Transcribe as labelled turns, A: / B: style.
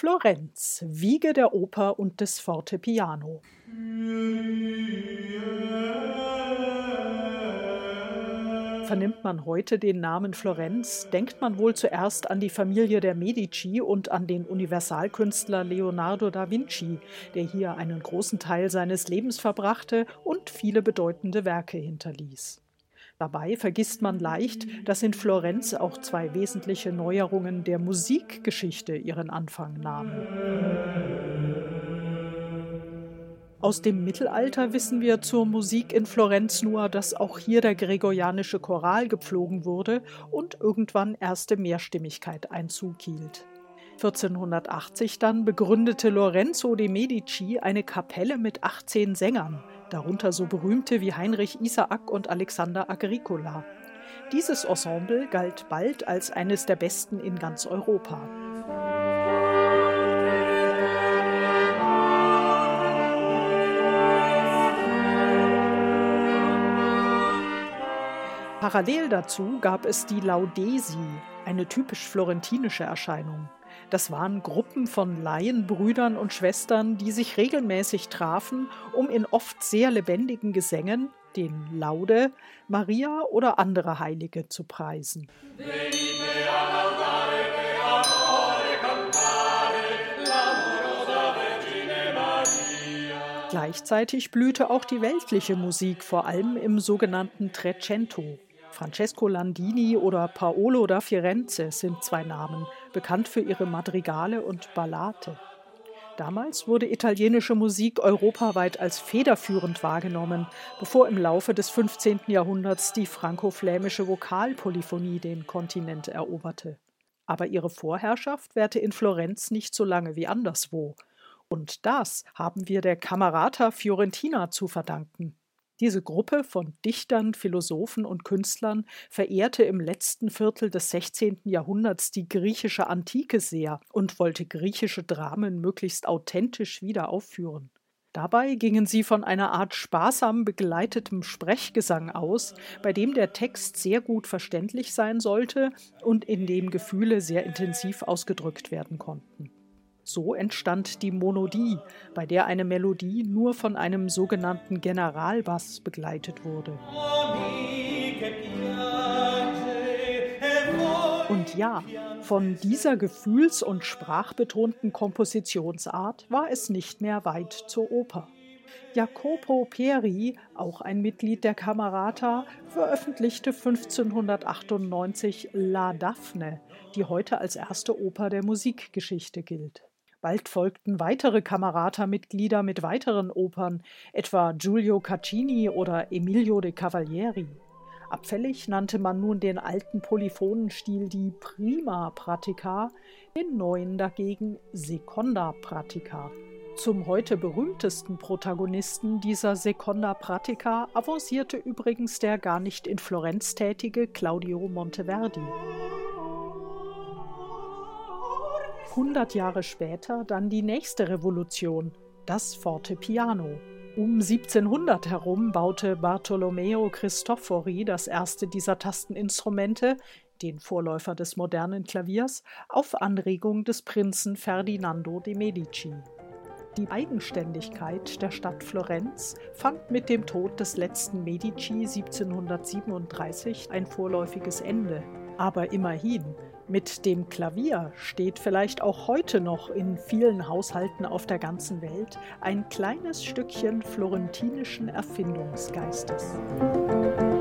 A: Florenz, Wiege der Oper und des Fortepiano. Vernimmt man heute den Namen Florenz, denkt man wohl zuerst an die Familie der Medici und an den Universalkünstler Leonardo da Vinci, der hier einen großen Teil seines Lebens verbrachte und viele bedeutende Werke hinterließ. Dabei vergisst man leicht, dass in Florenz auch zwei wesentliche Neuerungen der Musikgeschichte ihren Anfang nahmen. Aus dem Mittelalter wissen wir zur Musik in Florenz nur, dass auch hier der gregorianische Choral gepflogen wurde und irgendwann erste Mehrstimmigkeit Einzug hielt. 1480 dann begründete Lorenzo de Medici eine Kapelle mit 18 Sängern, darunter so berühmte wie Heinrich Isaak und Alexander Agricola. Dieses Ensemble galt bald als eines der besten in ganz Europa. Parallel dazu gab es die Laudesi, eine typisch florentinische Erscheinung. Das waren Gruppen von Laienbrüdern und Schwestern, die sich regelmäßig trafen, um in oft sehr lebendigen Gesängen, den Laude, Maria oder andere Heilige zu preisen. Gleichzeitig blühte auch die weltliche Musik, vor allem im sogenannten Trecento. Francesco Landini oder Paolo da Firenze sind zwei Namen, bekannt für ihre Madrigale und Ballate. Damals wurde italienische Musik europaweit als federführend wahrgenommen, bevor im Laufe des 15. Jahrhunderts die franco-flämische Vokalpolyphonie den Kontinent eroberte. Aber ihre Vorherrschaft währte in Florenz nicht so lange wie anderswo. Und das haben wir der Camerata Fiorentina zu verdanken. Diese Gruppe von Dichtern, Philosophen und Künstlern verehrte im letzten Viertel des 16. Jahrhunderts die griechische Antike sehr und wollte griechische Dramen möglichst authentisch wieder aufführen. Dabei gingen sie von einer Art sparsam begleitetem Sprechgesang aus, bei dem der Text sehr gut verständlich sein sollte und in dem Gefühle sehr intensiv ausgedrückt werden konnten. So entstand die Monodie, bei der eine Melodie nur von einem sogenannten Generalbass begleitet wurde. Und ja, von dieser gefühls- und sprachbetonten Kompositionsart war es nicht mehr weit zur Oper. Jacopo Peri, auch ein Mitglied der Camerata, veröffentlichte 1598 La Daphne, die heute als erste Oper der Musikgeschichte gilt. Bald folgten weitere Camerata-Mitglieder mit weiteren Opern, etwa Giulio Caccini oder Emilio de Cavalieri. Abfällig nannte man nun den alten Polyphonenstil die Prima Pratica, den neuen dagegen Seconda Pratica. Zum heute berühmtesten Protagonisten dieser Seconda Pratica avancierte übrigens der gar nicht in Florenz tätige Claudio Monteverdi. 100 Jahre später dann die nächste Revolution, das Fortepiano. Um 1700 herum baute Bartolomeo Cristofori das erste dieser Tasteninstrumente, den Vorläufer des modernen Klaviers, auf Anregung des Prinzen Ferdinando de Medici. Die Eigenständigkeit der Stadt Florenz fand mit dem Tod des letzten Medici 1737 ein vorläufiges Ende. Aber immerhin, mit dem Klavier steht vielleicht auch heute noch in vielen Haushalten auf der ganzen Welt ein kleines Stückchen florentinischen Erfindungsgeistes. Musik